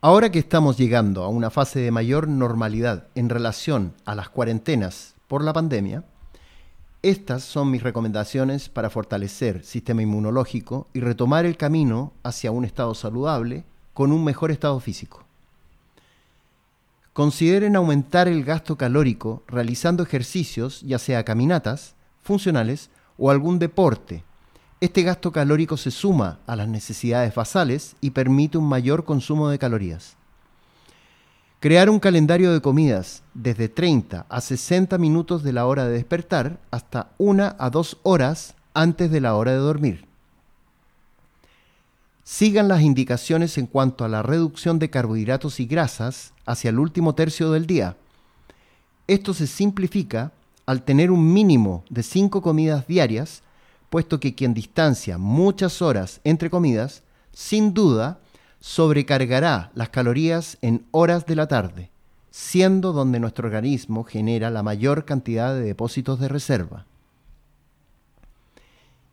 Ahora que estamos llegando a una fase de mayor normalidad en relación a las cuarentenas por la pandemia, estas son mis recomendaciones para fortalecer sistema inmunológico y retomar el camino hacia un estado saludable con un mejor estado físico. Consideren aumentar el gasto calórico realizando ejercicios, ya sea caminatas, funcionales o algún deporte este gasto calórico se suma a las necesidades basales y permite un mayor consumo de calorías. Crear un calendario de comidas desde 30 a 60 minutos de la hora de despertar hasta 1 a 2 horas antes de la hora de dormir. Sigan las indicaciones en cuanto a la reducción de carbohidratos y grasas hacia el último tercio del día. Esto se simplifica al tener un mínimo de 5 comidas diarias puesto que quien distancia muchas horas entre comidas, sin duda, sobrecargará las calorías en horas de la tarde, siendo donde nuestro organismo genera la mayor cantidad de depósitos de reserva.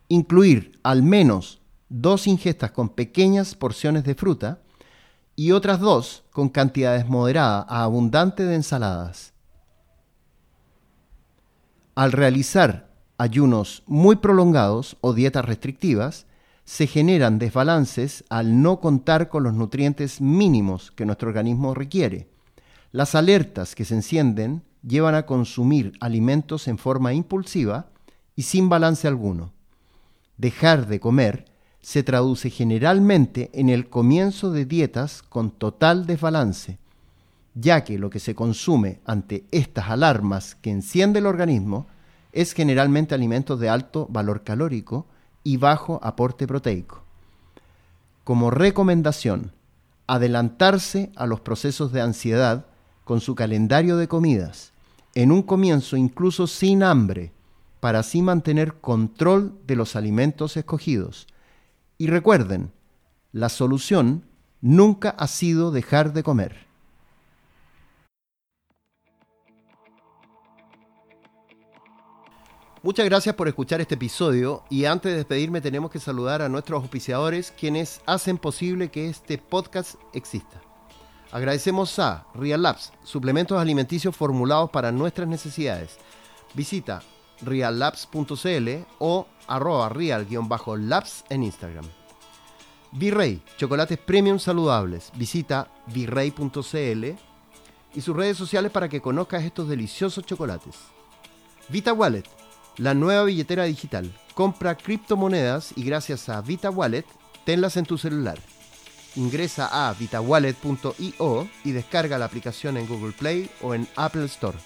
Incluir al menos dos ingestas con pequeñas porciones de fruta y otras dos con cantidades moderadas a abundantes de ensaladas. Al realizar ayunos muy prolongados o dietas restrictivas, se generan desbalances al no contar con los nutrientes mínimos que nuestro organismo requiere. Las alertas que se encienden llevan a consumir alimentos en forma impulsiva y sin balance alguno. Dejar de comer se traduce generalmente en el comienzo de dietas con total desbalance, ya que lo que se consume ante estas alarmas que enciende el organismo es generalmente alimentos de alto valor calórico y bajo aporte proteico. Como recomendación, adelantarse a los procesos de ansiedad con su calendario de comidas, en un comienzo incluso sin hambre, para así mantener control de los alimentos escogidos. Y recuerden, la solución nunca ha sido dejar de comer. Muchas gracias por escuchar este episodio y antes de despedirme tenemos que saludar a nuestros auspiciadores quienes hacen posible que este podcast exista. Agradecemos a Real Labs, suplementos alimenticios formulados para nuestras necesidades. Visita reallabs.cl o arroba real-labs en Instagram. Virrey, chocolates premium saludables. Visita virrey.cl y sus redes sociales para que conozcas estos deliciosos chocolates. Vita Wallet, la nueva billetera digital. Compra criptomonedas y gracias a Vita Wallet, tenlas en tu celular. Ingresa a vitawallet.io y descarga la aplicación en Google Play o en Apple Store.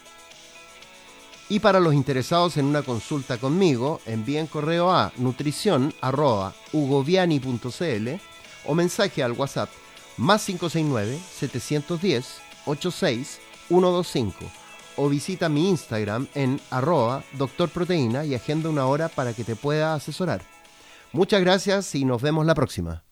Y para los interesados en una consulta conmigo, envíen correo a nutrición.ugoviani.cl o mensaje al WhatsApp más 569 710 86 125 o visita mi Instagram en arroba doctorproteína y agenda una hora para que te pueda asesorar. Muchas gracias y nos vemos la próxima.